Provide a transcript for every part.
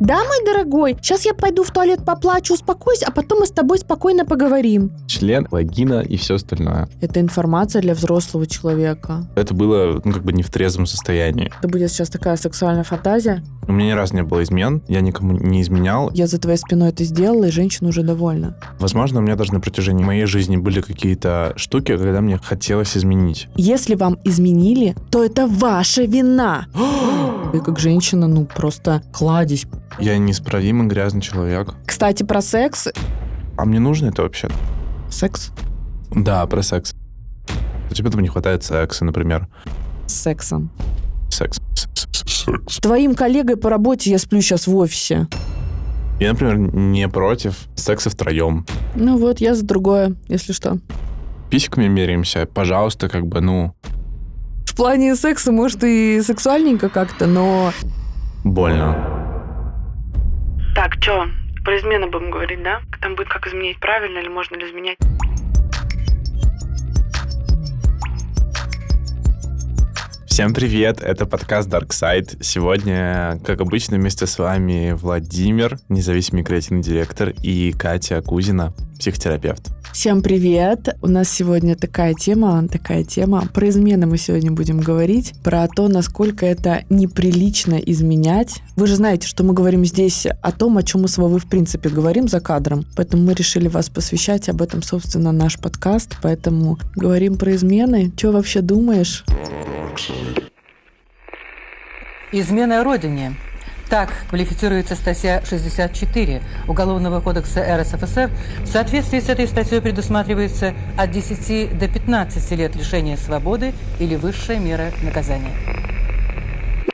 Да, мой дорогой, сейчас я пойду в туалет поплачу, успокойся, а потом мы с тобой спокойно поговорим. Член, вагина и все остальное. Это информация для взрослого человека. Это было, ну, как бы не в трезвом состоянии. Это будет сейчас такая сексуальная фантазия. У меня ни разу не было измен, я никому не изменял. Я за твоей спиной это сделала, и женщина уже довольна. Возможно, у меня даже на протяжении моей жизни были какие-то штуки, когда мне хотелось изменить. Если вам изменили, то это ваша вина. Ты как женщина, ну просто кладезь. Я неисправимый грязный человек. Кстати, про секс. А мне нужно это вообще? Секс? Да, про секс. Тебе там не хватает секса, например. С сексом. Секс. Секс. С твоим коллегой по работе я сплю сейчас в офисе. Я, например, не против секса втроем. Ну вот, я за другое, если что. Писиками меряемся, пожалуйста, как бы, ну, плане секса, может, и сексуальненько как-то, но... больно. Так, что, про измену будем говорить, да? Там будет как изменить правильно или можно ли изменять? Всем привет, это подкаст Dark Side. Сегодня, как обычно, вместе с вами Владимир, независимый креативный директор, и Катя Кузина, психотерапевт. Всем привет! У нас сегодня такая тема, такая тема. Про измены мы сегодня будем говорить, про то, насколько это неприлично изменять. Вы же знаете, что мы говорим здесь о том, о чем мы с вами в принципе говорим за кадром. Поэтому мы решили вас посвящать об этом, собственно, наш подкаст. Поэтому говорим про измены. Что вообще думаешь? Измена Родине. Так квалифицируется статья 64 Уголовного кодекса РСФСР. В соответствии с этой статьей предусматривается от 10 до 15 лет лишения свободы или высшая мера наказания.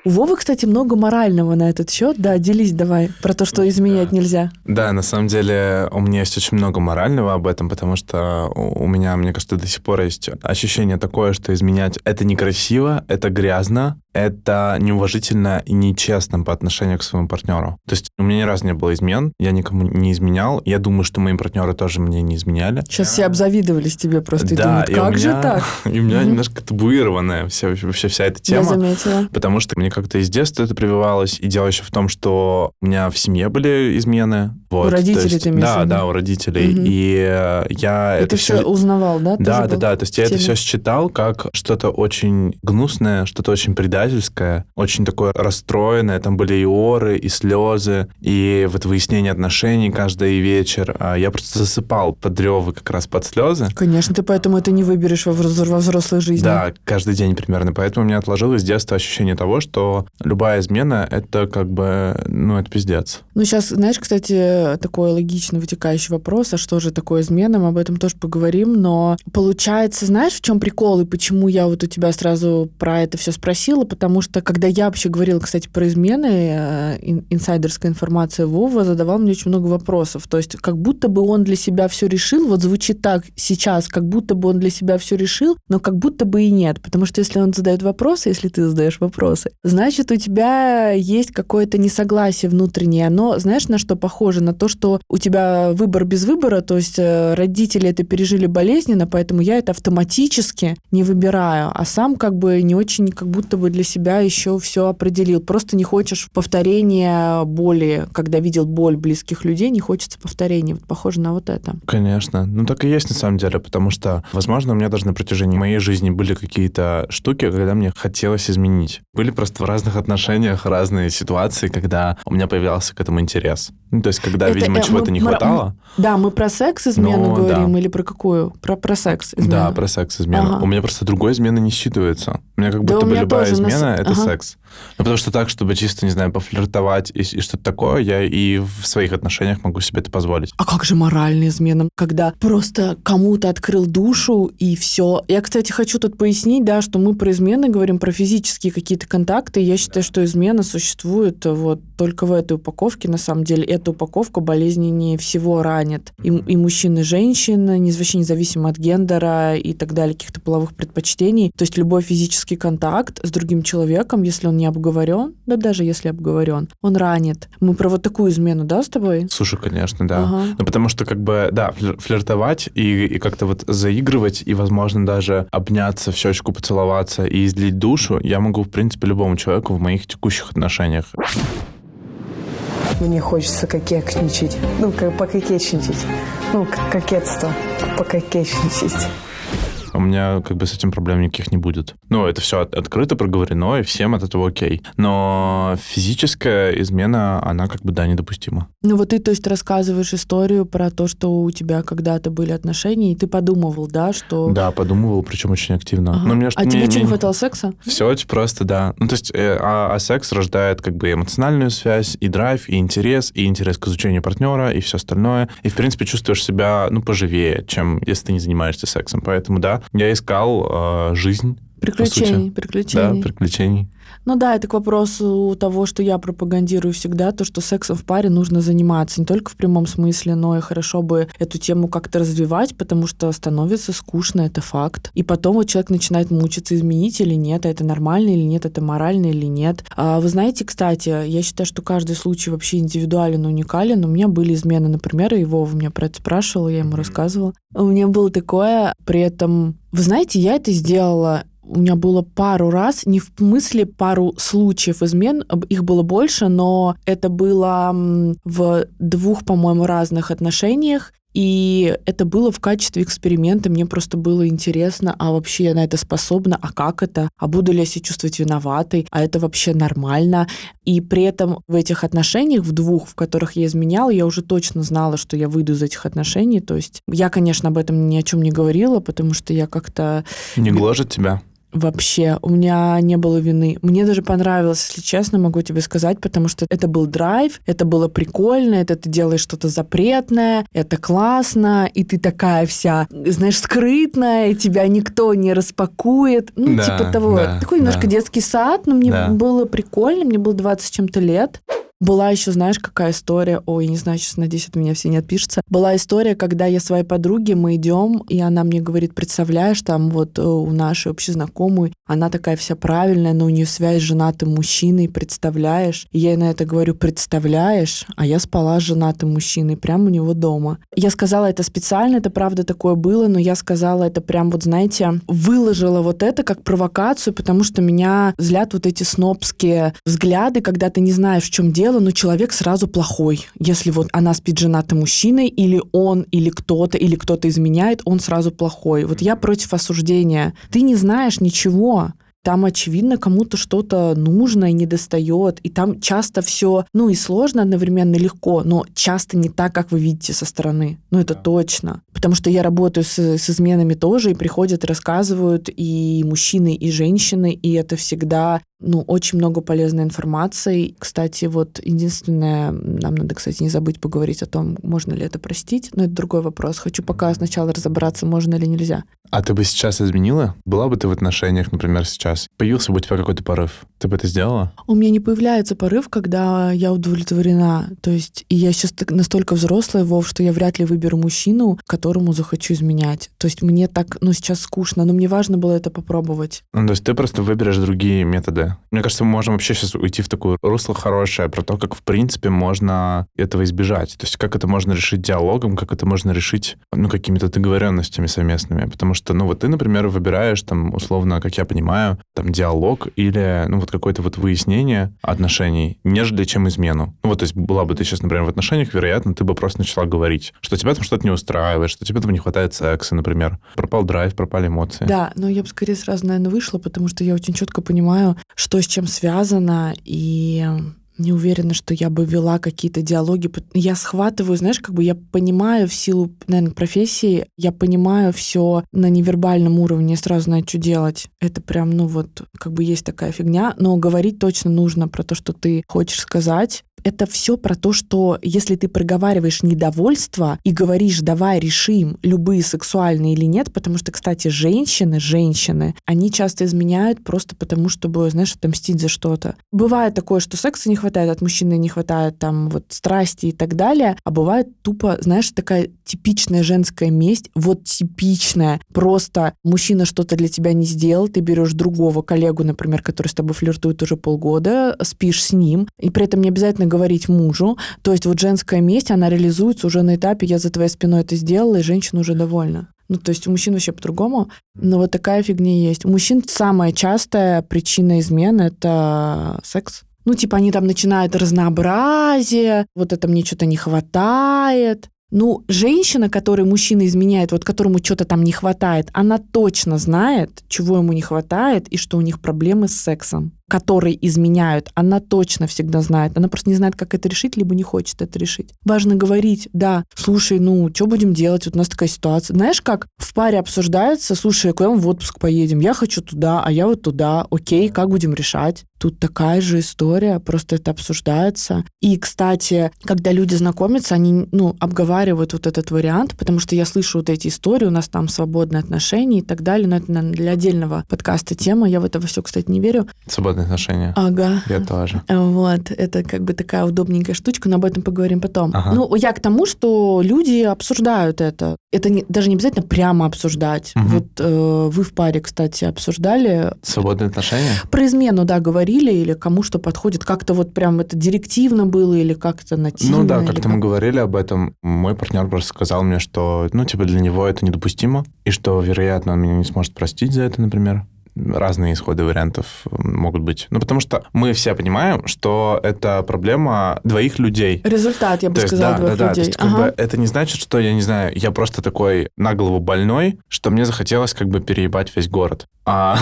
У Вовы, кстати, много морального на этот счет. Да, делись давай про то, что изменять нельзя. Да, на самом деле у меня есть очень много морального об этом, потому что у меня, мне кажется, до сих пор есть ощущение такое, что изменять это некрасиво, это грязно, это неуважительно и нечестно по отношению к своему партнеру. То есть у меня ни разу не было измен, я никому не изменял. Я думаю, что мои партнеры тоже мне не изменяли. Сейчас все обзавидовались тебе просто и думают, и как же меня- так? И у меня немножко табуированная вся, вообще вся эта Я тема. заметила. Потому что мне как-то из детства это прививалось. И дело еще в том, что у меня в семье были измены. Вот, У родителей есть- ты Да, да, у родителей. Мгм. И э, я И это ты все узнавал, да? Да, да, да. То есть я это все считал как что-то очень гнусное, что-то очень предательское, очень такое расстроенное. Там были и оры, и слезы, и вот выяснение отношений каждый вечер. А Я просто засыпал под ревы как раз под слезы. Конечно, ты поэтому это не выберешь во взрослой жизни. Да, каждый день примерно. Поэтому у меня отложилось с детства ощущение того, что любая измена — это как бы, ну, это пиздец. Ну, сейчас, знаешь, кстати, такой логично вытекающий вопрос, а что же такое измена, мы об этом тоже поговорим, но получается, знаешь, в чем прикол и почему я вот у тебя сразу про это все спросила, потому что, когда я вообще говорила, кстати, про измены, э, ин- инсайдерская информация Вова задавал мне очень много вопросов, то есть как будто бы он для себя все решил, вот звучит так сейчас, как будто бы он для себя все решил, но как будто бы и нет, потому что если он задает вопросы, если ты задаешь вопросы, значит, у тебя есть какое-то несогласие внутреннее. Оно, знаешь, на что похоже? На то, что у тебя выбор без выбора, то есть э, родители это пережили болезненно, поэтому я это автоматически не выбираю, а сам как бы не очень как будто бы для себя еще все определил. Просто не хочешь повторения боли, когда видел боль близких людей, не хочется повторения. Вот похоже на вот это. Конечно. Ну, так и есть на самом деле, потому что, возможно, у меня даже на протяжении моей жизни были какие-то штуки, когда мне хотелось изменить. Были просто в разных отношениях разные ситуации, когда у меня появлялся к этому интерес. Ну, то есть, когда, Это, видимо, э, чего-то не мы- хватало. Да, мы про секс измену Ну, говорим да. или про какую? Про, про секс измену. Да, про секс измену. Ага. У меня просто другой измены не считывается. У меня как Да, будто бы любая измена с- это ага. секс. Ну, потому что так, чтобы чисто, не знаю, пофлиртовать и, и что-то такое, я и в своих отношениях могу себе это позволить. А как же моральная измена, когда просто кому-то открыл душу и все. Я, кстати, хочу тут пояснить, да, что мы про измены говорим, про физические какие-то контакты. Я считаю, что измена существует вот только в этой упаковке. На самом деле, эта упаковка болезненнее всего ранит. И, и мужчин, и женщин, вообще независимо от гендера и так далее, каких-то половых предпочтений. То есть любой физический контакт с другим человеком, если он не обговорен, да даже если обговорен, он ранит. Мы про вот такую измену, да, с тобой? Слушай, конечно, да. Ага. Ну, потому что, как бы, да, флир- флиртовать и, и как-то вот заигрывать, и, возможно, даже обняться, в щечку поцеловаться и излить душу, я могу, в принципе, любому человеку в моих текущих отношениях. Мне хочется кокетничать. Ну, как пококетничать. Ну, кокетство. Пококетничать. У меня как бы с этим проблем никаких не будет. Ну, это все открыто проговорено, и всем от этого окей. Но физическая измена, она как бы, да, недопустима. Ну вот ты, то есть, рассказываешь историю про то, что у тебя когда-то были отношения, и ты подумывал, да, что... Да, подумывал, причем очень активно. Ага. Но мне, а мне, тебе мне... не хватало секса? Все очень просто, да. Ну, то есть, э, а, а секс рождает как бы эмоциональную связь, и драйв, и интерес, и интерес к изучению партнера, и все остальное. И, в принципе, чувствуешь себя, ну, поживее, чем если ты не занимаешься сексом. Поэтому, да, я искал э, жизнь. Приключений, приключений. Да, приключений. Ну да, это к вопросу того, что я пропагандирую всегда, то, что сексом в паре нужно заниматься не только в прямом смысле, но и хорошо бы эту тему как-то развивать, потому что становится скучно, это факт. И потом вот человек начинает мучиться, изменить или нет, а это нормально или нет, это морально или нет. А вы знаете, кстати, я считаю, что каждый случай вообще индивидуален, уникален. У меня были измены, например, и Вова меня про это спрашивал, я ему рассказывала. У меня было такое, при этом, вы знаете, я это сделала у меня было пару раз, не в смысле пару случаев измен, их было больше, но это было в двух, по-моему, разных отношениях. И это было в качестве эксперимента. Мне просто было интересно, а вообще я на это способна, а как это, а буду ли я себя чувствовать виноватой, а это вообще нормально. И при этом в этих отношениях, в двух, в которых я изменяла, я уже точно знала, что я выйду из этих отношений. То есть я, конечно, об этом ни о чем не говорила, потому что я как-то... Не гложет тебя? Вообще, у меня не было вины. Мне даже понравилось, если честно, могу тебе сказать, потому что это был драйв, это было прикольно, это ты делаешь что-то запретное, это классно, и ты такая вся, знаешь, скрытная, и тебя никто не распакует. Ну, Да, типа того. да, Такой немножко да. детский сад, но мне Да. было прикольно, мне было 20 с чем-то лет. Была еще, знаешь, какая история? Ой, не знаю, сейчас, надеюсь, от меня все не отпишутся. Была история, когда я своей подруге, мы идем, и она мне говорит, представляешь, там вот э, у нашей общей знакомой, она такая вся правильная, но у нее связь с женатым мужчиной, представляешь? И я ей на это говорю, представляешь? А я спала с женатым мужчиной прямо у него дома. Я сказала это специально, это правда такое было, но я сказала это прям вот, знаете, выложила вот это как провокацию, потому что меня злят вот эти снобские взгляды, когда ты не знаешь, в чем дело, но человек сразу плохой. Если вот она спит женатым мужчиной, или он, или кто-то, или кто-то изменяет, он сразу плохой. Вот я против осуждения. Ты не знаешь ничего. Там, очевидно, кому-то что-то нужно и не достает. И там часто все, ну и сложно одновременно и легко, но часто не так, как вы видите со стороны. Ну это точно. Потому что я работаю с, с изменами тоже, и приходят, рассказывают и мужчины, и женщины, и это всегда ну, очень много полезной информации. Кстати, вот единственное, нам надо, кстати, не забыть поговорить о том, можно ли это простить, но это другой вопрос. Хочу пока сначала разобраться, можно или нельзя. А ты бы сейчас изменила? Была бы ты в отношениях, например, сейчас? Появился бы у тебя какой-то порыв? Ты бы это сделала? У меня не появляется порыв, когда я удовлетворена. То есть, и я сейчас настолько взрослая, Вов, что я вряд ли выберу мужчину, которому захочу изменять. То есть мне так, ну, сейчас скучно, но мне важно было это попробовать. Ну, то есть ты просто выберешь другие методы. Мне кажется, мы можем вообще сейчас уйти в такое русло хорошее про то, как, в принципе, можно этого избежать. То есть как это можно решить диалогом, как это можно решить, ну, какими-то договоренностями совместными. Потому что, ну, вот ты, например, выбираешь, там, условно, как я понимаю, там, диалог или, ну, вот какое-то вот выяснение отношений, нежели чем измену. Ну, вот, то есть была бы ты сейчас, например, в отношениях, вероятно, ты бы просто начала говорить, что тебя там что-то не устраивает, что тебе там не хватает секса, например. Пропал драйв, пропали эмоции. Да, но я бы скорее сразу, наверное, вышла, потому что я очень четко понимаю, что с чем связано, и не уверена, что я бы вела какие-то диалоги. Я схватываю, знаешь, как бы я понимаю в силу, наверное, профессии, я понимаю все на невербальном уровне, я сразу знаю, что делать. Это прям, ну вот, как бы есть такая фигня, но говорить точно нужно про то, что ты хочешь сказать. Это все про то, что если ты проговариваешь недовольство и говоришь, давай решим, любые сексуальные или нет, потому что, кстати, женщины, женщины, они часто изменяют просто потому, чтобы, знаешь, отомстить за что-то. Бывает такое, что секса не хватает от мужчины, не хватает там вот страсти и так далее, а бывает тупо, знаешь, такая типичная женская месть, вот типичная. Просто мужчина что-то для тебя не сделал, ты берешь другого коллегу, например, который с тобой флиртует уже полгода, спишь с ним, и при этом не обязательно говорить мужу. То есть вот женская месть, она реализуется уже на этапе «я за твоей спиной это сделала», и женщина уже довольна. Ну, то есть у мужчин вообще по-другому. Но вот такая фигня есть. У мужчин самая частая причина измены — это секс. Ну, типа, они там начинают разнообразие, вот это мне что-то не хватает. Ну, женщина, которой мужчина изменяет, вот которому что-то там не хватает, она точно знает, чего ему не хватает и что у них проблемы с сексом которые изменяют, она точно всегда знает. Она просто не знает, как это решить, либо не хочет это решить. Важно говорить, да, слушай, ну, что будем делать? Вот у нас такая ситуация. Знаешь, как в паре обсуждается, слушай, куда мы в отпуск поедем? Я хочу туда, а я вот туда. Окей, как будем решать? Тут такая же история, просто это обсуждается. И, кстати, когда люди знакомятся, они, ну, обговаривают вот этот вариант, потому что я слышу вот эти истории, у нас там свободные отношения и так далее, но это наверное, для отдельного подкаста тема. Я в это все, кстати, не верю. Свободные отношения. Ага. Я тоже. Вот, это как бы такая удобненькая штучка, но об этом поговорим потом. Ага. Ну, я к тому, что люди обсуждают это. Это не, даже не обязательно прямо обсуждать. Угу. Вот э, вы в паре, кстати, обсуждали... Свободные отношения? Про измену, да, говорили, или кому что подходит. Как-то вот прям это директивно было, или как-то нативно? Ну да, как-то как... мы говорили об этом. Мой партнер просто сказал мне, что, ну, типа, для него это недопустимо, и что, вероятно, он меня не сможет простить за это, например разные исходы вариантов могут быть. Ну, потому что мы все понимаем, что это проблема двоих людей. Результат, я бы то сказала, есть, да, двоих да, людей. Да, то есть, ага. как бы, это не значит, что, я не знаю, я просто такой на голову больной, что мне захотелось как бы переебать весь город. А,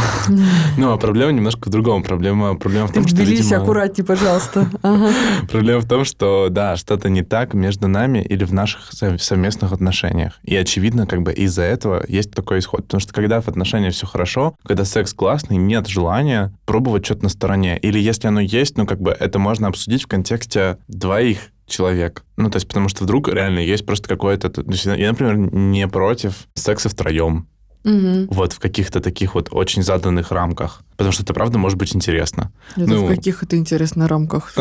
ну, а проблема немножко в другом. Проблема, проблема в том, что, видимо... аккуратнее, пожалуйста. Проблема в том, что, да, что-то не так между нами или в наших совместных отношениях. И, очевидно, как бы из-за этого есть такой исход. Потому что когда в отношениях все хорошо, когда секс классный, нет желания пробовать что-то на стороне. Или если оно есть, ну, как бы это можно обсудить в контексте двоих человек. Ну, то есть, потому что вдруг реально есть просто какое-то... Я, например, не против секса втроем. Угу. Вот в каких-то таких вот очень заданных рамках. Потому что это правда может быть интересно. Это ну, в каких это интересно рамках?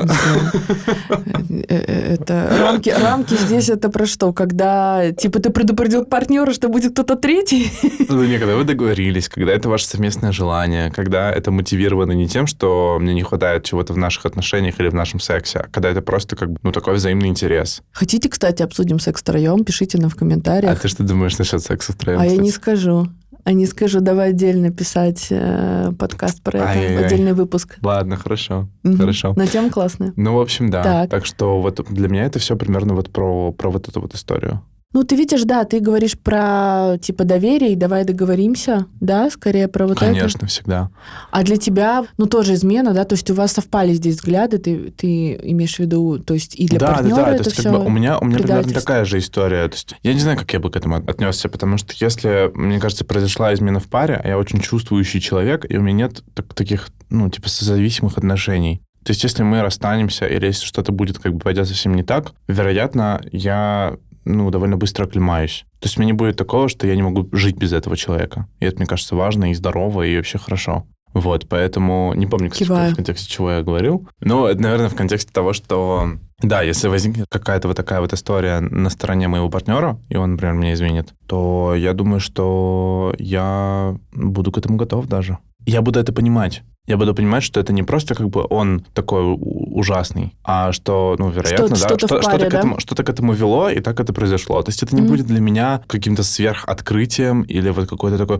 Э, э, это рамки, рамки здесь это про что? Когда типа ты предупредил партнера, что будет кто-то третий? Ну, не, когда вы договорились, когда это ваше совместное желание, когда это мотивировано не тем, что мне не хватает чего-то в наших отношениях или в нашем сексе, а когда это просто как бы, ну, такой взаимный интерес. Хотите, кстати, обсудим секс втроем? Пишите нам в комментариях. А ты что думаешь насчет секса втроем? А я не скажу а не скажу, давай отдельно писать э, подкаст про это, Ай-яй-яй. отдельный выпуск. Ладно, хорошо, угу. хорошо. Но тема классная. Ну, в общем, да. Так. так что вот для меня это все примерно вот про, про вот эту вот историю. Ну, ты видишь, да, ты говоришь про, типа, доверие, и давай договоримся, да, скорее про вот Конечно, это. Конечно, всегда. А для тебя, ну, тоже измена, да, то есть у вас совпали здесь взгляды, ты, ты имеешь в виду, то есть и для да, партнера да, да, это то есть, все как бы, у меня, у меня примерно такая же история. То есть я не знаю, как я бы к этому отнесся, потому что если, мне кажется, произошла измена в паре, а я очень чувствующий человек, и у меня нет так, таких, ну, типа, созависимых отношений. То есть, если мы расстанемся, или если что-то будет как бы пойдет совсем не так, вероятно, я ну, довольно быстро оклемаюсь. То есть у меня не будет такого, что я не могу жить без этого человека. И это, мне кажется, важно и здорово, и вообще хорошо. Вот, поэтому не помню, кстати, Киваю. в контексте чего я говорил. Но это, наверное, в контексте того, что да, если возникнет какая-то вот такая вот история на стороне моего партнера, и он, например, меня изменит, то я думаю, что я буду к этому готов даже. Я буду это понимать я буду понимать, что это не просто как бы он такой ужасный, а что, ну, вероятно, что, да, что-то, что, паре, что-то, да? К этому, что-то к этому вело, и так это произошло. То есть это не mm-hmm. будет для меня каким-то сверхоткрытием или вот какой-то такой,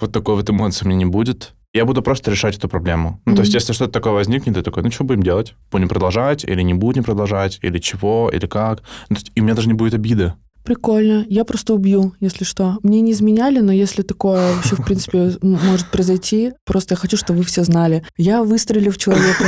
вот такой вот эмоции у меня не будет. Я буду просто решать эту проблему. Ну, mm-hmm. то есть, если что-то такое возникнет, ты такой, ну, что будем делать? Будем продолжать или не будем продолжать? Или чего? Или как? Ну, есть, и у меня даже не будет обиды. Прикольно. Я просто убью, если что. Мне не изменяли, но если такое вообще, в принципе, может произойти, просто я хочу, чтобы вы все знали. Я выстрелю в человека.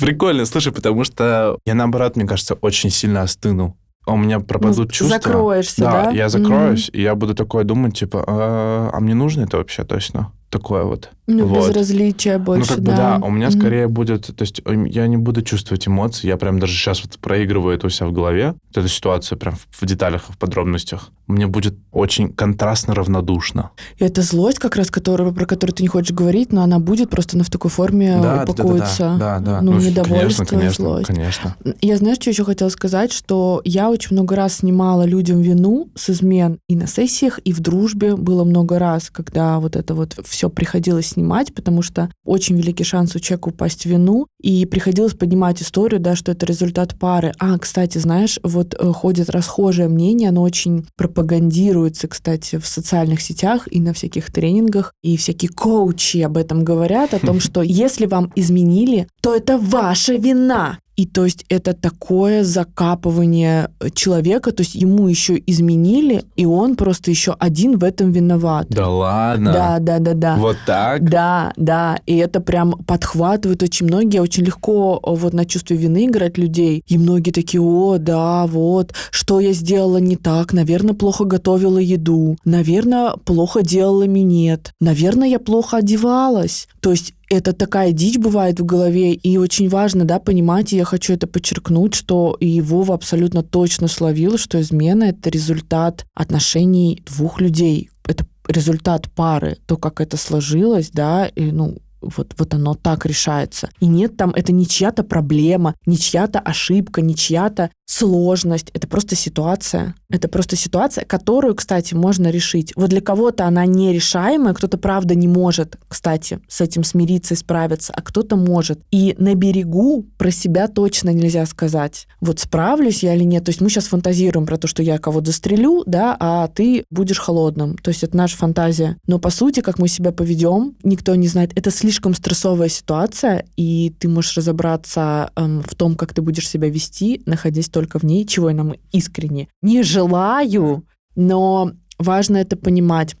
Прикольно, слушай, потому что я, наоборот, мне кажется, очень сильно остыну. У меня пропадут ну, чувства. Закроешься, да? Да, я закроюсь, mm-hmm. и я буду такое думать, типа, а, а мне нужно это вообще точно? Такое вот. Ну, вот. безразличие больше, ну, как да. бы, да. У меня mm-hmm. скорее будет... То есть я не буду чувствовать эмоции. Я прям даже сейчас вот проигрываю это у себя в голове. Вот эту ситуацию прям в, деталях, в подробностях. Мне будет очень контрастно равнодушно. И это злость как раз, которую, про которую ты не хочешь говорить, но она будет, просто она в такой форме да, упакуется. Да, да, да. да. Ну, ну недовольство, конечно, конечно, злость. Конечно. Я, знаешь, что еще хотела сказать? Что я очень много раз снимала людям вину с измен и на сессиях, и в дружбе было много раз, когда вот это вот все все приходилось снимать, потому что очень великий шанс у человека упасть в вину, и приходилось поднимать историю, да, что это результат пары. А, кстати, знаешь, вот э, ходит расхожее мнение, оно очень пропагандируется, кстати, в социальных сетях и на всяких тренингах, и всякие коучи об этом говорят, о том, что если вам изменили, то это ваша вина. И то есть это такое закапывание человека, то есть ему еще изменили, и он просто еще один в этом виноват. Да ладно? Да, да, да, да. Вот так? Да, да. И это прям подхватывает очень многие. Очень легко вот на чувстве вины играть людей. И многие такие, о, да, вот, что я сделала не так? Наверное, плохо готовила еду. Наверное, плохо делала минет. Наверное, я плохо одевалась. То есть это такая дичь бывает в голове, и очень важно, да, понимать, и я хочу это подчеркнуть, что и Вова абсолютно точно словил, что измена — это результат отношений двух людей. Это результат пары, то, как это сложилось, да, и, ну, вот, вот оно так решается. И нет там, это не чья-то проблема, не чья-то ошибка, не чья-то сложность. Это просто ситуация. Это просто ситуация, которую, кстати, можно решить. Вот для кого-то она нерешаемая, кто-то, правда, не может, кстати, с этим смириться и справиться, а кто-то может. И на берегу про себя точно нельзя сказать, вот справлюсь я или нет. То есть мы сейчас фантазируем про то, что я кого-то застрелю, да, а ты будешь холодным. То есть это наша фантазия. Но по сути, как мы себя поведем, никто не знает. Это слишком стрессовая ситуация, и ты можешь разобраться эм, в том, как ты будешь себя вести, находясь только в ней, чего я нам искренне не желаю, но важно это понимать.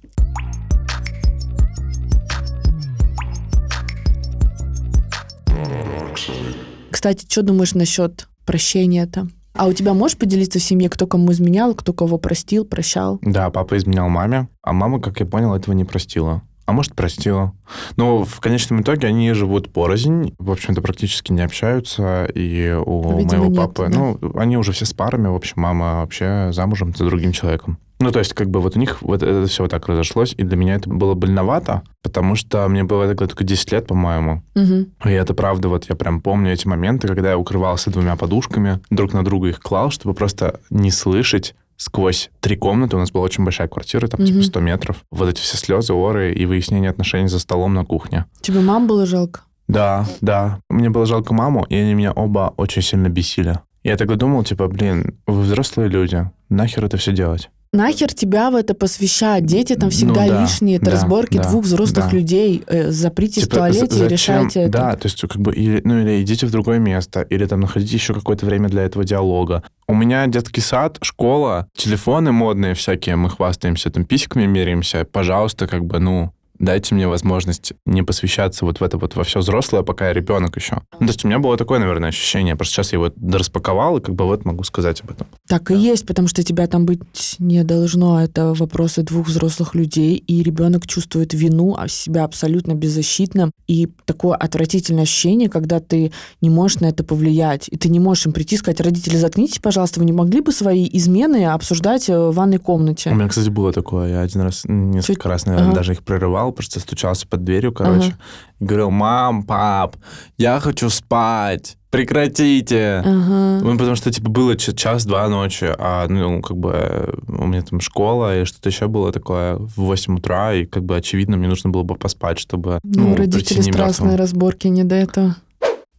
Кстати, что думаешь насчет прощения-то? А у тебя можешь поделиться в семье, кто кому изменял, кто кого простил, прощал? Да, папа изменял маме, а мама, как я понял, этого не простила. А может, простила. Но в конечном итоге они живут порознь, в общем-то, практически не общаются, и у Видимо, моего нет, папы, да? ну, они уже все с парами, в общем, мама вообще замужем за другим человеком. Ну, то есть, как бы вот у них вот это все вот так разошлось, и для меня это было больновато, потому что мне было тогда только 10 лет, по-моему. Мгм. И это правда, вот я прям помню эти моменты, когда я укрывался двумя подушками, друг на друга их клал, чтобы просто не слышать сквозь три комнаты, у нас была очень большая квартира, там типа Мгм. 100 метров, вот эти все слезы, оры и выяснение отношений за столом на кухне. Тебе мам было жалко? Да, да. Мне было жалко маму, и они меня оба очень сильно бесили. Я тогда думал, типа, блин, вы взрослые люди, нахер это все делать? Нахер тебя в это посвящать? Дети там Ну всегда да, лишние. Это да, разборки да, двух взрослых да. людей. Э, запритесь в Типа, туалете за- и зачем? решайте это. Да, то есть как бы или, ну или идите в другое место, или там находите еще какое-то время для этого диалога. У меня детский сад, школа, телефоны модные всякие, мы хвастаемся, там писиками меряемся. Пожалуйста, как бы, ну, дайте мне возможность не посвящаться вот в это вот во все взрослое, пока я ребенок еще. Ну, то есть у меня было такое, наверное, ощущение. Просто сейчас я его распаковал, и как бы вот могу сказать об этом. Так и есть, потому что тебя там быть не должно. Это вопросы двух взрослых людей, и ребенок чувствует вину, а себя абсолютно беззащитным. И такое отвратительное ощущение, когда ты не можешь на это повлиять. И ты не можешь им прийти и сказать, родители, заткнитесь, пожалуйста, вы не могли бы свои измены обсуждать э, в ванной комнате? У меня, кстати, было такое. Я один раз, несколько Чуть- раз, наверное, ага. даже их прерывал, просто стучался под дверью, короче, и говорил, мам, пап, я хочу спать, прекратите. Ага. Ну, потому что, типа, было час-два ночи, а, ну, как бы, э, у меня там школа, и что-то еще было такое в 8 утра, и, как бы, очевидно, мне нужно было бы поспать, чтобы, Ну, ну, родители страстные разборки не до этого.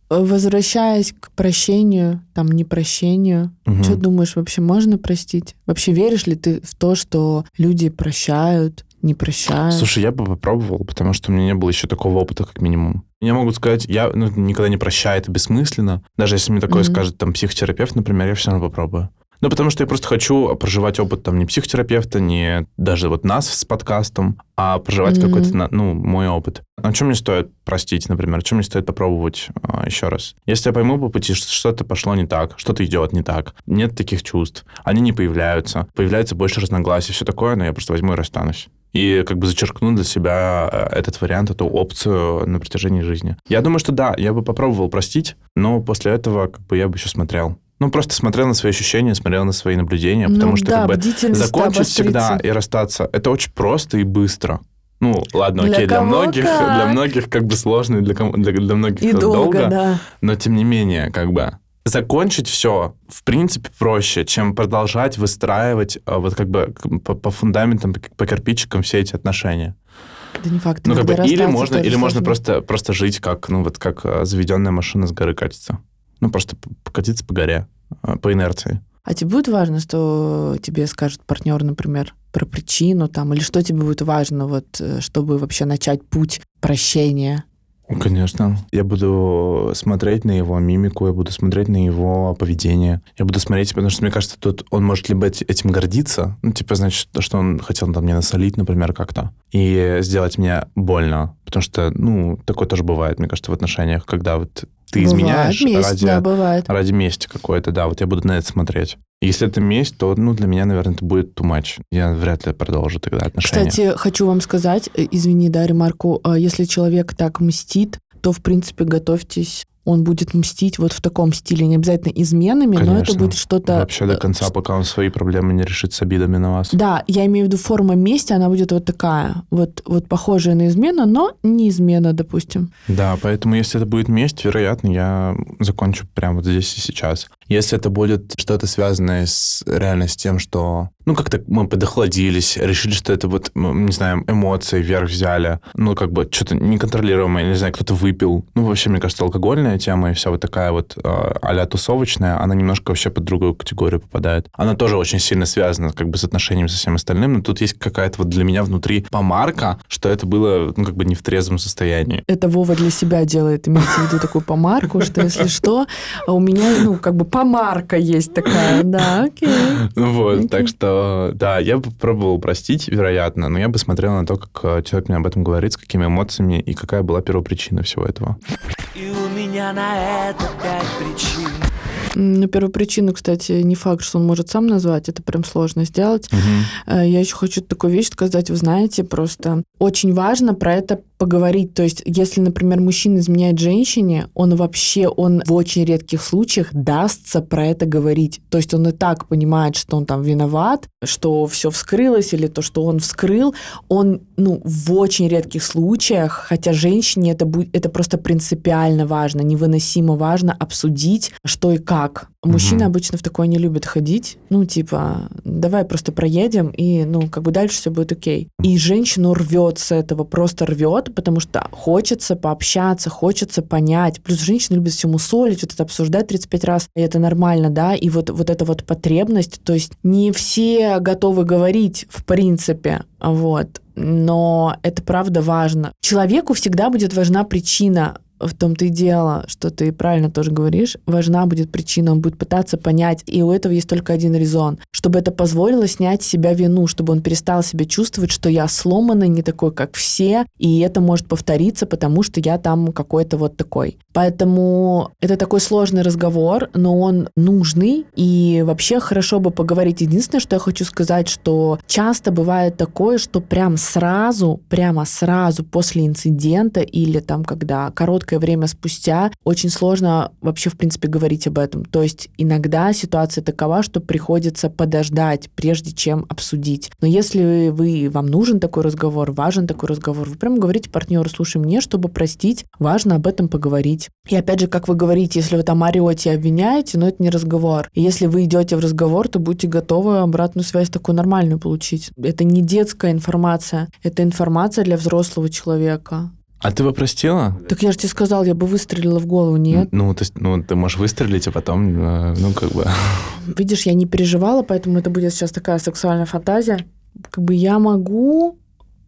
Э, Возвращаясь к прощению, там, непрощению, Мгм. что думаешь, вообще можно простить? Вообще веришь ли ты в то, что люди прощают, не прощают? Слушай, я бы попробовал, потому что у меня не было еще такого опыта, как минимум. Мне могут сказать, я ну, никогда не прощаю, это бессмысленно. Даже если мне такое Мгм. скажет там психотерапевт, например, я все равно попробую. Ну, потому что я просто хочу проживать опыт там не психотерапевта, не даже вот нас с подкастом, а проживать Мгм. какой-то, ну, мой опыт. А чем мне стоит простить, например? Чем мне стоит попробовать а, еще раз? Если я пойму по пути, что что-то пошло не так, что-то идет не так, нет таких чувств, они не появляются, появляется больше разногласий, все такое, но я просто возьму и расстанусь. И как бы зачеркну для себя э, этот вариант, эту опцию на протяжении жизни. Я думаю, что да, я бы попробовал простить, но после этого как бы я бы еще смотрел. Ну, просто смотрел на свои ощущения, смотрел на свои наблюдения, потому Ну что да, как бы закончить всегда и расстаться, это очень просто и быстро. Ну, ладно, Для окей, для многих, как. для многих как бы сложно, и для, кому- для, для многих И это долго, да. но тем не менее, как бы закончить все в принципе проще, чем продолжать выстраивать э, вот как бы по, по фундаментам, по, кирпичикам все эти отношения. Да не факт. Ну, как бы, или можно, или можно сложно. просто, просто жить как, ну, вот как э, заведенная машина с горы катится. Ну, просто покатиться по горе, э, по инерции. А тебе будет важно, что тебе скажет партнер, например, про причину там, или что тебе будет важно, вот, чтобы вообще начать путь прощения? Конечно. Я буду смотреть на его мимику, я буду смотреть на его поведение. Я буду смотреть, потому что, мне кажется, тут он может либо эти- этим гордиться, ну, типа, значит, то, что он хотел там мне насолить, например, как-то, и сделать мне больно. Потому что, ну, такое тоже бывает, мне кажется, в отношениях, когда вот ты Бывает изменяешь месть, ради, да, бывает. ради мести какой-то, да, вот я буду на это смотреть. Если это месть, то, ну, для меня, наверное, это будет too much. Я вряд ли продолжу тогда отношения. Кстати, хочу вам сказать, э, извини, да, ремарку, э, если человек так мстит, то, в принципе, готовьтесь, он будет мстить вот в таком стиле, не обязательно изменами, но это Конечно. будет что-то... Вообще до э, конца, пока он свои проблемы не решит с обидами на вас. Да, я имею в виду форма мести, она будет вот такая, вот, вот похожая на измену, но не измена, допустим. Да, поэтому если это будет месть, вероятно, я закончу прямо вот здесь и сейчас. Если это будет что-то связанное с реально с тем, что, ну, как-то мы подохладились, решили, что это вот, не знаю, эмоции вверх взяли, ну, как бы что-то неконтролируемое, не знаю, кто-то выпил. Ну, вообще, мне кажется, алкогольная тема и вся вот такая вот а-ля тусовочная, она немножко вообще под другую категорию попадает. Она тоже очень сильно связана как бы с отношениями со всем остальным, но тут есть какая-то вот для меня внутри помарка, что это было, ну, как бы не в трезвом состоянии. Это Вова для себя делает, имеется в виду такую помарку, что если что, а у меня, ну, как бы помарка есть такая, да, окей. Вот, Окей. так что, да, я бы пробовал простить, вероятно, но я бы смотрел на то, как э, человек мне об этом говорит, с какими эмоциями и какая была первопричина всего этого. У меня на это пять причин Ну, первую причину, кстати, не факт, что он может сам назвать, это прям сложно сделать. Э, Я еще хочу такую вещь сказать, вы знаете, просто очень важно про это поговорить. То есть, если, например, мужчина изменяет женщине, он вообще, он в очень редких случаях дастся про это говорить. То есть он и так понимает, что он там виноват, что все вскрылось, или то, что он вскрыл, он, ну, в очень редких случаях, хотя женщине это, будет, это просто принципиально важно, невыносимо важно обсудить, что и как. Мужчины Мгм. обычно в такое не любят ходить. Ну, типа, давай просто проедем, и, ну, как бы дальше все будет окей. И женщину рвет с этого, просто рвет, потому что хочется пообщаться, хочется понять. Плюс женщина любит всему солить, вот это обсуждать 35 раз, и это нормально, да, и вот, вот эта вот потребность, то есть не все готовы говорить, в принципе, вот, но это правда важно. Человеку всегда будет важна причина, в том-то и дело, что ты правильно тоже говоришь, важна будет причина, он будет пытаться понять, и у этого есть только один резон, чтобы это позволило снять с себя вину, чтобы он перестал себя чувствовать, что я сломанный, не такой, как все, и это может повториться, потому что я там какой-то вот такой. Поэтому это такой сложный разговор, но он нужный, и вообще хорошо бы поговорить. Единственное, что я хочу сказать, что часто бывает такое, что прям сразу, прямо сразу после инцидента или там, когда короткое время спустя, очень сложно вообще, в принципе, говорить об этом. То есть иногда ситуация такова, что приходится подождать, прежде чем обсудить. Но если вы, вам нужен такой разговор, важен такой разговор, вы прямо говорите партнеру, слушай, мне, чтобы простить, важно об этом поговорить. И опять же, как вы говорите, если вы там орете обвиняете, но это не разговор. И если вы идете в разговор, то будьте готовы обратную связь такую нормальную получить. Это не детская информация, это информация для взрослого человека. А ты его простила? Так я же тебе сказал, я бы выстрелила в голову, нет? Ну, то есть, ну, ты можешь выстрелить, а потом, э, ну, как бы... Видишь, я не переживала, поэтому это будет сейчас такая сексуальная фантазия. Как бы я могу...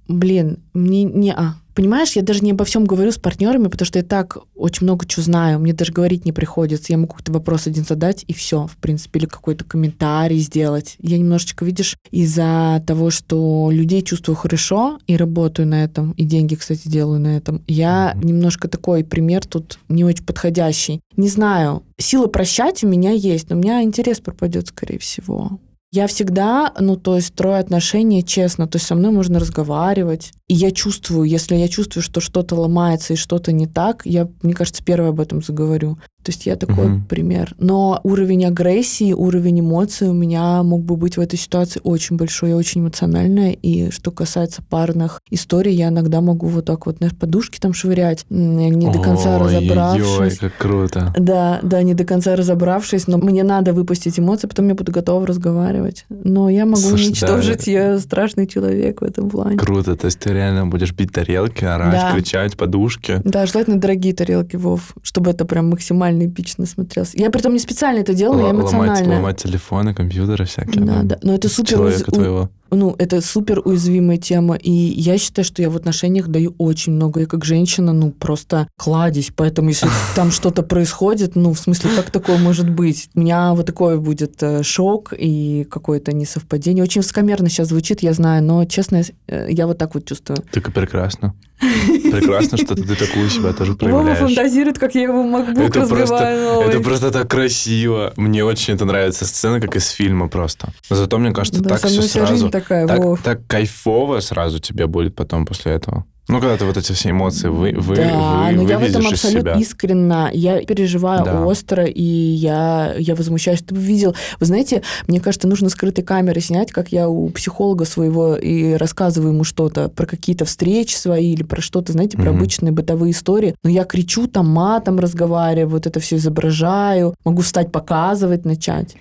Блин, мне не... А, понимаешь, я даже не обо всем говорю с партнерами, потому что я так очень много чего знаю. Мне даже говорить не приходится. Я могу какой-то вопрос один задать, и все, в принципе, или какой-то комментарий сделать. Я немножечко, видишь, из-за того, что людей чувствую хорошо и работаю на этом, и деньги, кстати, делаю на этом, я Мгм. немножко такой пример тут не очень подходящий. Не знаю, сила прощать у меня есть, но у меня интерес пропадет, скорее всего. Я всегда, ну, то есть, строю отношения честно, то есть со мной можно разговаривать. И я чувствую, если я чувствую, что что-то ломается и что-то не так, я, мне кажется, первая об этом заговорю. То есть я такой Мгм. пример. Но уровень агрессии, уровень эмоций у меня мог бы быть в этой ситуации очень большой. Я очень эмоциональная. И что касается парных историй, я иногда могу вот так вот, знаешь, подушки там швырять, не до конца Ой-ой-ой, разобравшись. как круто. Да, да, не до конца разобравшись, но мне надо выпустить эмоции, потом я буду готова разговаривать. Но я могу Слушай, уничтожить, да. я страшный человек в этом плане. Круто, то есть ты реально будешь бить тарелки, орать, Да. кричать, подушки. Да, желательно дорогие тарелки, Вов, чтобы это прям максимально эпично смотрелось. Я при этом не специально это делала, я Л- ломать, эмоционально. ломать телефоны, компьютеры всякие. Да, ну, да. Но это супер Человека у- твоего. Ну, это супер уязвимая тема, и я считаю, что я в отношениях даю очень много. Я как женщина, ну, просто кладезь, поэтому если там что-то происходит, ну, в смысле, как такое может быть? У меня вот такой будет э, шок и какое-то несовпадение. Очень высокомерно сейчас звучит, я знаю, но, честно, э, я вот так вот чувствую. Так и прекрасно. Прекрасно, что ты такую себя тоже Вова проявляешь. фантазирует, как я его MacBook Это просто, разбиваю новый. это просто так красиво. Мне очень это нравится сцена, как из фильма просто. Но зато, мне кажется, Да, так все сразу... такая, так, Вов. так кайфово сразу тебе будет потом после этого. Ну, когда ты вот эти все эмоции вы, вы, да, вы- но я в этом абсолютно искренна. Я переживаю Да. остро, и я, я возмущаюсь. Ты видел... Вы знаете, мне кажется, нужно скрытой камерой снять, как я у психолога своего и рассказываю ему что-то про какие-то встречи свои или про что-то, знаете, про Мгм. обычные бытовые истории. Но я кричу, там матом разговариваю, вот это все изображаю. Могу встать, показывать, начать.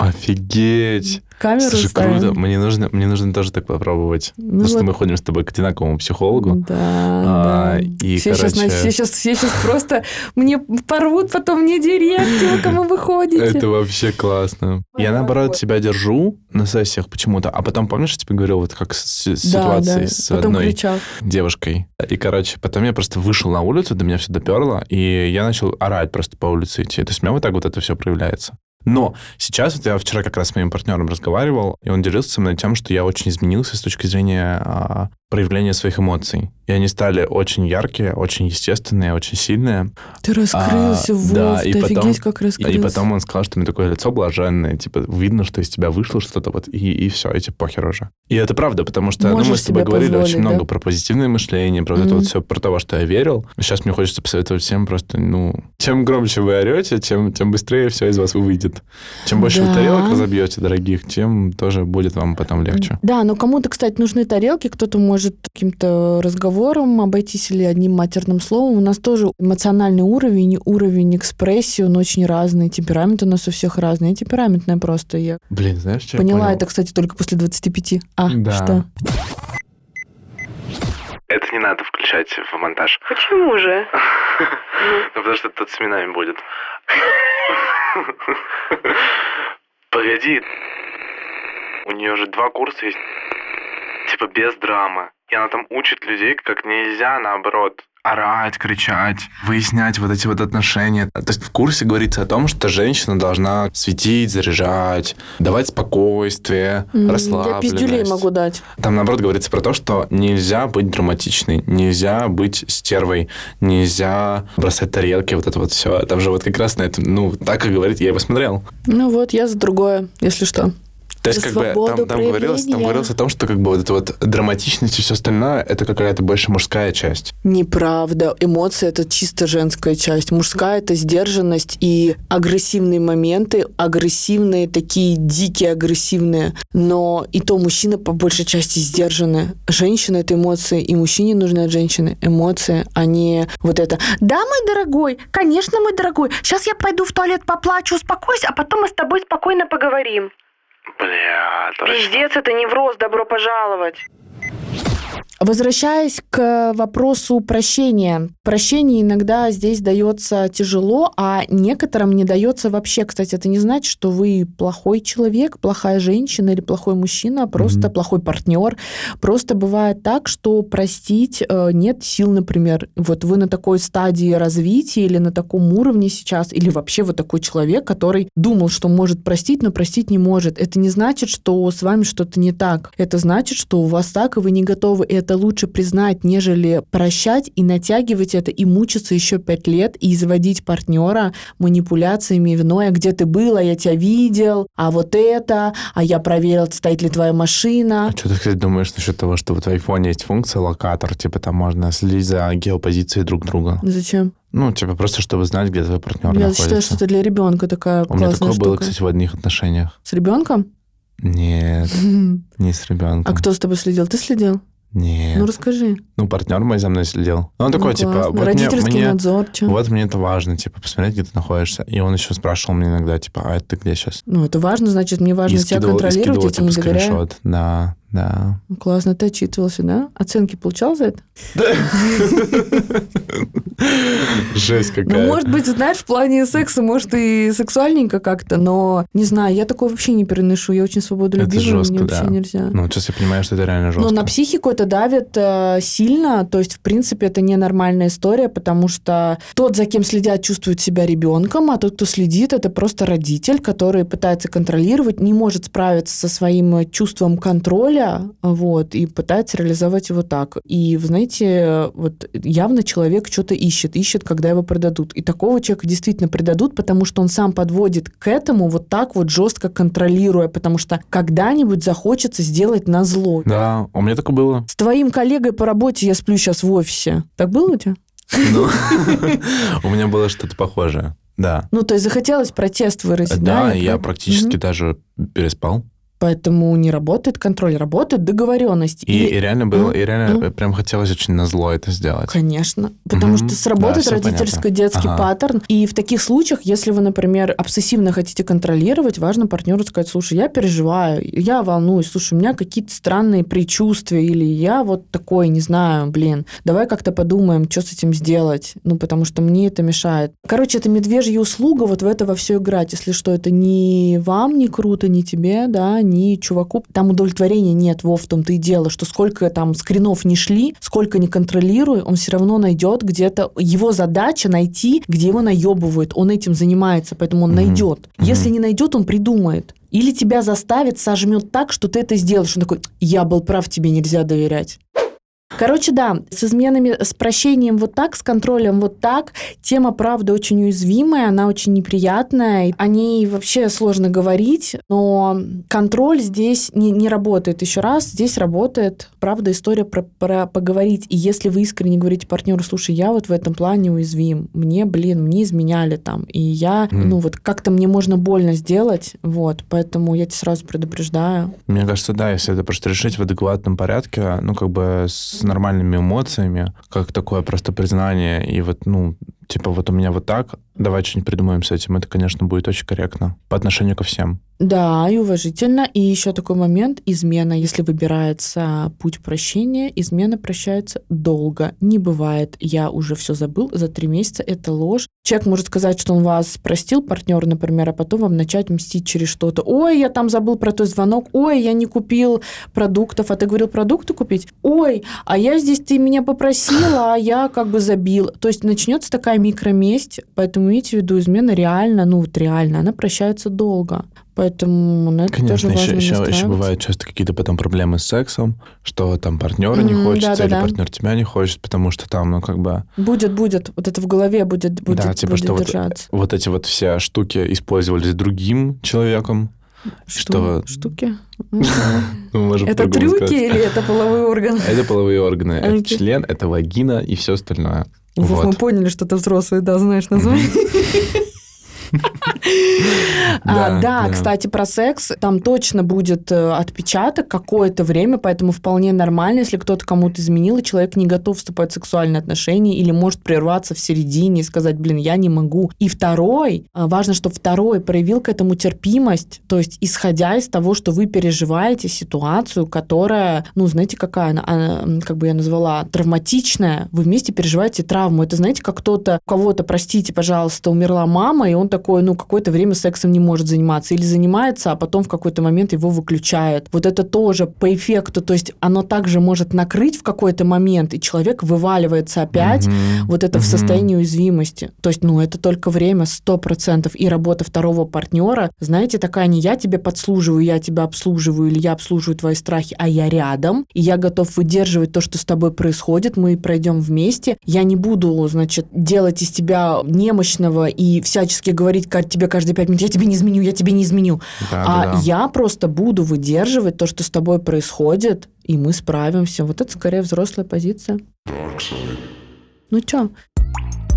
Офигеть! Камеру Слушай, ставим. круто. Мне нужно, мне нужно тоже так попробовать. Ну Потому что вот. мы ходим с тобой к одинаковому психологу. Да, А, да. и, все, сейчас, короче- все, сейчас, все сейчас просто мне порвут потом мне директ, типа, кому вы ходите. Это вообще классно. Я, наоборот, тебя держу на сессиях почему-то. А потом, помнишь, я тебе говорил, вот как с, с да, ситуацией да. с Потом одной кричал. девушкой. И, короче, потом я просто вышел на улицу, до меня все доперло, и я начал орать просто по улице идти. То есть у меня вот так вот это все проявляется. Но сейчас, вот я вчера как раз с моим партнером разговаривал, и он делился со мной тем, что я очень изменился с точки зрения а, проявления своих эмоций. И они стали очень яркие, очень естественные, очень сильные. Ты раскрылся, А, Вов, да, и ты потом- офигеть, как раскрылся. и потом он сказал, что у меня такое лицо блаженное, типа, видно, что из тебя вышло что-то, вот, и, и все, и тебе похер уже. И это правда, потому что ну, мы с тобой говорили очень да? много про позитивное мышление, про вот это вот все, про то, во что я верил. Сейчас мне хочется посоветовать всем просто, ну, чем громче вы орете, тем, тем быстрее все из вас выйдет. Чем больше Да. вы тарелок разобьете, дорогих, тем тоже будет вам потом легче. Да, но кому-то, кстати, нужны тарелки, кто-то может каким-то разговором обойтись или одним матерным словом. У нас тоже эмоциональный уровень, уровень экспрессии, он очень разный, темперамент у нас у всех разный. Я темпераментная просто. Я Блин, знаешь, что я поняла понял? это, кстати, только после 25. А, Да. что? Это не надо включать в монтаж. Почему же? Ну, потому что тут с именами будет. Погоди. У нее же два курса есть. Типа без драмы. И она там учит людей, как нельзя, наоборот, орать, кричать, выяснять вот эти вот отношения. То есть в курсе говорится о том, что женщина должна светить, заряжать, давать спокойствие, Я расслабленность. пиздюлей могу дать. Там, наоборот, говорится про то, что нельзя быть драматичной, нельзя быть стервой, нельзя бросать тарелки, вот это вот все. Там же вот как раз на это, ну, так и говорит, я его смотрел. Ну вот, я за другое, если что. То есть, как бы, там, там говорилось, там говорилось о том, что как бы вот эта вот драматичность и все остальное, это какая-то больше мужская часть. Неправда. Эмоции это чисто женская часть. Мужская это сдержанность и агрессивные моменты, агрессивные, такие дикие агрессивные. Но и то мужчина по большей части сдержаны. Женщина это эмоции, и мужчине нужны от женщины эмоции, а не вот это. Да, мой дорогой, конечно, мой дорогой. Сейчас я пойду в туалет поплачу, успокойся, а потом мы с тобой спокойно поговорим. Бля, Пиздец, это невроз, добро пожаловать. Возвращаясь к вопросу прощения. Прощение иногда здесь дается тяжело, а некоторым не дается вообще. Кстати, это не значит, что вы плохой человек, плохая женщина или плохой мужчина, а просто Мгм. плохой партнер. Просто бывает так, что простить э, нет сил, например. Вот вы на такой стадии развития или на таком уровне сейчас, или вообще вот такой человек, который думал, что может простить, но простить не может. Это не значит, что с вами что-то не так. Это значит, что у вас так, и вы не готовы. И это лучше признать, нежели прощать и натягивать это, и мучиться еще пять лет, и изводить партнера манипуляциями виной, а где ты был, а я тебя видел, а вот это, а я проверил, стоит ли твоя машина. А что ты, кстати, думаешь насчет того, что вот в айфоне есть функция локатор, типа там можно следить за геопозицией друг друга? Зачем? Ну, типа просто, чтобы знать, где твой партнер я находится. считаю, что это для ребенка такая У меня классная такое было, штука. кстати, в одних отношениях. С ребенком? Нет, не с ребенком. А кто с тобой следил? Ты следил? Нет. Ну Ну, расскажи. партнер мой за мной следил. Он такой, Ну, типа, классно. вот мне, Родительский мне- надзор, чё? вот мне это важно, типа, посмотреть, где ты находишься. И он еще спрашивал мне иногда, типа, а ты где сейчас? Ну, это важно, значит, мне важно и тебя скидывал, и контролировать, скидывал, я тебе не типа, доверяю. скриншот. Да, Да. Ну, Классно, ты отчитывался, да? Оценки получал за это? Жесть Ну, какая. может быть, знаешь, в плане секса, может, и сексуальненько как-то, но не знаю, я такое вообще не переношу. Я очень свободолюбивая, Это жестко, мне вообще да. нельзя. Ну, сейчас я понимаю, что это реально Но жестко. на психику это давит э, сильно, то есть, в принципе, это ненормальная история, потому что тот, за кем следят, чувствует себя ребенком, а тот, кто следит, это просто родитель, который пытается контролировать, не может справиться со своим чувством контроля, вот, и пытается реализовать его так. И, вы знаете, вот явно человек что-то ищет, ищет, когда его продадут. И такого человека действительно предадут, потому что он сам подводит к этому вот так вот жестко контролируя, потому что когда-нибудь захочется сделать на зло. Да, у меня такое было. С твоим коллегой по работе я сплю сейчас в офисе. Так было у тебя? Ну, У меня было что-то похожее. Да. Ну, то есть захотелось протест выразить, да? Да, я практически даже переспал. Поэтому не работает контроль, работает договоренность. И, и реально было, ну, и реально ну. прям хотелось очень на зло это сделать. Конечно. Потому Мгм. что сработает Да, родительско-детский. Ага. паттерн. И в таких случаях, если вы, например, обсессивно хотите контролировать, важно партнеру сказать, слушай, я переживаю, я волнуюсь, слушай, у меня какие-то странные предчувствия, или я вот такой, не знаю, блин, давай как-то подумаем, что с этим сделать, ну, потому что мне это мешает. Короче, это медвежья услуга вот в это во все играть, если что, это ни вам не круто, ни тебе, да, ни чуваку. Там удовлетворения нет, во в том-то и дело, что сколько там скринов не шли, сколько не контролируй, он все равно найдет где-то... Его задача найти, где его наебывают. Он этим занимается, поэтому он найдет. Если не найдет, он придумает. Или тебя заставит, сожмет так, что ты это сделаешь. Он такой, я был прав, тебе нельзя доверять. Короче, да, с изменами, с прощением вот так, с контролем вот так. Тема, правда, очень уязвимая, она очень неприятная. О ней вообще сложно говорить, но контроль здесь не, не работает. Еще раз, здесь работает, правда, история про, про поговорить. И если вы искренне говорите партнеру, слушай, я вот в этом плане уязвим, мне, блин, мне изменяли там, и я, Мгм. ну вот как-то мне можно больно сделать, вот, поэтому я тебя сразу предупреждаю. Мне кажется, да, если это просто решить в адекватном порядке, ну, как бы с нормальными эмоциями, как такое просто признание, и вот, ну, типа, вот у меня вот так, давай что-нибудь придумаем с этим, это, конечно, будет очень корректно по отношению ко всем. Да, и уважительно. И еще такой момент, измена, если выбирается путь прощения, измена прощается долго. Не бывает, я уже все забыл, за три месяца это ложь. Человек может сказать, что он вас простил, партнер, например, а потом вам начать мстить через что-то. Ой, я там забыл про той звонок. Ой, я не купил продуктов. А ты говорил продукты купить? Ой, а я здесь, ты меня попросила, а я как бы забил. То есть начнется такая микроместь, поэтому имейте в виду, измена реально, ну вот реально, она прощается долго. Поэтому на это Конечно, тоже еще, еще, еще бывают часто какие-то потом проблемы с сексом, что там партнера не Мгм, хочется, или да-да-да. партнер тебя не хочет, потому что там, ну, как бы, Будет, будет. Вот это в голове будет, будет, да, типа, будет что вот, держаться. вот эти вот все штуки использовались другим человеком. Что? что- Штуки? Ну, Это трюки сказать. или это половой орган? Это половые органы, это член, это вагина и все остальное. Мы Вот. поняли, что ты взрослый, да, знаешь название. А, Да, кстати, про секс. Там точно будет э, отпечаток какое-то время, поэтому вполне нормально, если кто-то кому-то изменил, и человек не готов вступать в сексуальные отношения или может прерваться в середине и сказать, блин, я не могу. И второй, а, важно, что второй проявил к этому терпимость, то есть исходя из того, что вы переживаете ситуацию, которая, ну, знаете, какая она, она, как бы я назвала, травматичная, вы вместе переживаете травму. Это, знаете, как кто-то, у кого-то, простите, пожалуйста, умерла мама, и он такой, ну, какое-то время сексом не может заниматься. Или занимается, а потом в какой-то момент его выключают. Вот это тоже по эффекту, то есть оно также может накрыть в какой-то момент, и человек вываливается опять Мгм. вот это в Мгм. состоянии уязвимости. То есть, ну, это только время, сто процентов. И работа второго партнера, знаете, такая не я тебе подслуживаю, я тебя обслуживаю, или я обслуживаю твои страхи, а я рядом, и я готов выдерживать то, что с тобой происходит, мы пройдем вместе. Я не буду, значит, делать из тебя немощного и всячески говорить ка- тебе каждые пять минут, я тебе не изменю, я тебе не изменю. Да, а да, да. я просто буду выдерживать то, что с тобой происходит, и мы справимся. Вот это скорее взрослая позиция. Ну чё,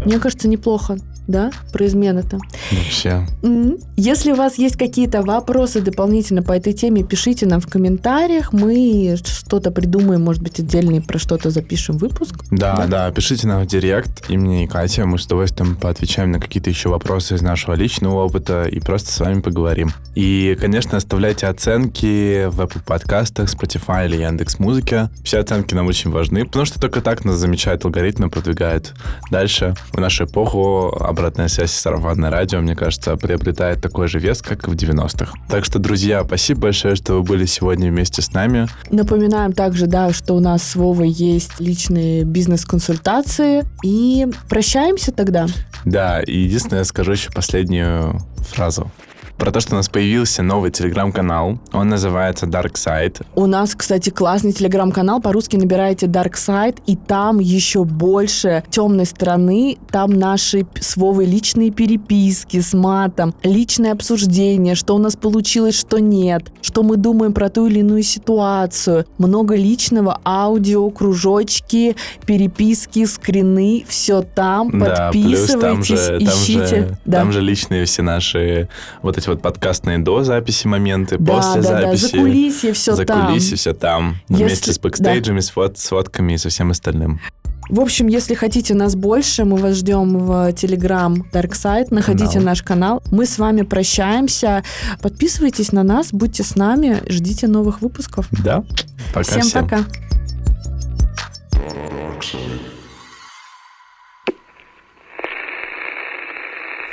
мне кажется, неплохо. Да, про измены-то. Вообще. М. Если у вас есть какие-то вопросы дополнительно по этой теме, пишите нам в комментариях. Мы что-то придумаем, может быть, отдельный про что-то запишем выпуск. Да, Да. да, пишите нам в директ, и мне, и Катя, мы с удовольствием поотвечаем на какие-то еще вопросы из нашего личного опыта и просто с вами поговорим. И, конечно, оставляйте оценки в Apple подкастах, Spotify или Яндекс Музыке. Все оценки нам очень важны, потому что только так нас замечают алгоритмы, продвигают дальше. В нашу эпоху обратная связь и сарафанное радио, мне кажется, приобретает такой же вес, как и в 90-х. Так что, друзья, спасибо большое, что вы были сегодня вместе с нами. Напоминаем также, да, что у нас с Вовой есть личные бизнес-консультации. И прощаемся тогда. Да, и единственное, я скажу еще последнюю фразу. Про то, что у нас появился новый телеграм-канал. Он называется Dark Side. У нас, кстати, классный телеграм-канал. По-русски набираете Dark Side, и там еще больше темной стороны. Там наши с Вовой личные переписки с матом, личное обсуждение, что у нас получилось, что нет, что мы думаем про ту или иную ситуацию. Много личного, аудио, кружочки, переписки, скрины. Все там. Да, плюс Подписывайтесь, там же, там ищите. же, да. там же личные все наши вот эти вот подкастные до записи моменты, Да, после да, да, записи. закулисье все за там. кулисье все там. Если- Вместе с бэкстейджами, с, фот- с фотками и со всем остальным. В общем, если хотите нас больше, мы вас ждем в Telegram Dark Side. Находите Канал. наш канал. Мы с вами прощаемся. Подписывайтесь на нас, будьте с нами, ждите новых выпусков. Да? Пока всем, всем. пока.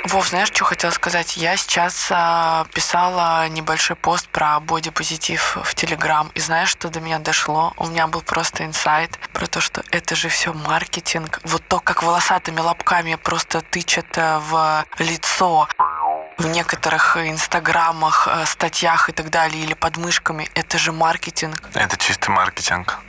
Вов, знаешь, что хотела сказать? Я сейчас а, писала небольшой пост про бодипозитив в Телеграм. И знаешь, что до меня дошло? У меня был просто инсайт про то, что это же все маркетинг. Вот то, как волосатыми лобками просто тычат э, в лицо в некоторых инстаграмах, э, статьях и так далее, или подмышками, это же маркетинг. Это чистый маркетинг.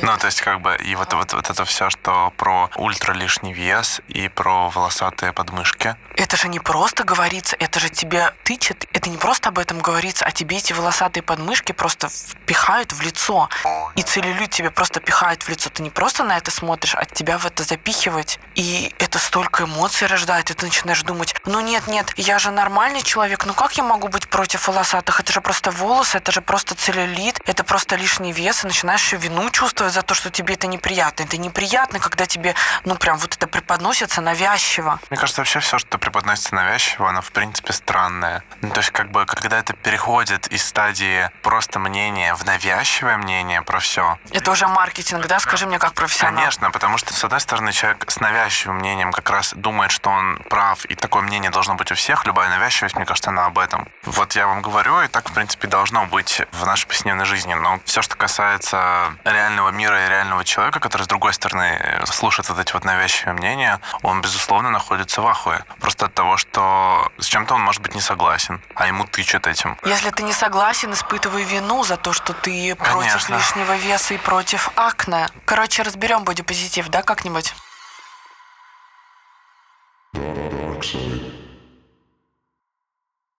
Ну, то есть, как бы, и вот, вот, вот это все, что про ультра лишний вес и про волосатые подмышки. Это же не просто говорится, это же тебе тычет. Это не просто об этом говорится, а тебе эти волосатые подмышки просто впихают в лицо. И целлюлит тебе просто пихает в лицо. Ты не просто на это смотришь, а тебя в это запихивать. И это столько эмоций рождает, и ты начинаешь думать, ну нет, нет, я же нормальный человек, ну как я могу быть против волосатых? Это же просто волосы, это же просто целлюлит, это просто лишний вес, и начинаешь еще вину чувствовать за то, что тебе это неприятно. Это неприятно, когда тебе, ну прям вот это преподносится навязчиво. Мне кажется, вообще все, что преподносится навязчиво, оно, в принципе, странное. Ну, то есть, как бы, когда это переходит из стадии просто мнения в навязчивое мнение про все, Это уже маркетинг, да? Скажи мне, как профессионал. Конечно, потому что, с одной стороны, человек с навязчивым мнением как раз думает, что он прав, и такое мнение должно быть у всех. Любая навязчивость, мне кажется, она об этом. Вот я вам говорю, и так, в принципе, должно быть в нашей повседневной жизни. Но все, что касается реального мира и реального человека, который, с другой стороны, э, слушает вот эти вот навязчивые мнения, он, безусловно, находится в ахуе. Просто от того, что с чем-то он, может быть, не согласен, а ему тычат этим. Если ты не согласен, испытывай вину за то, что ты против Конечно. лишнего веса и против акне. Короче, разберем бодипозитив, да, как-нибудь? Dark side.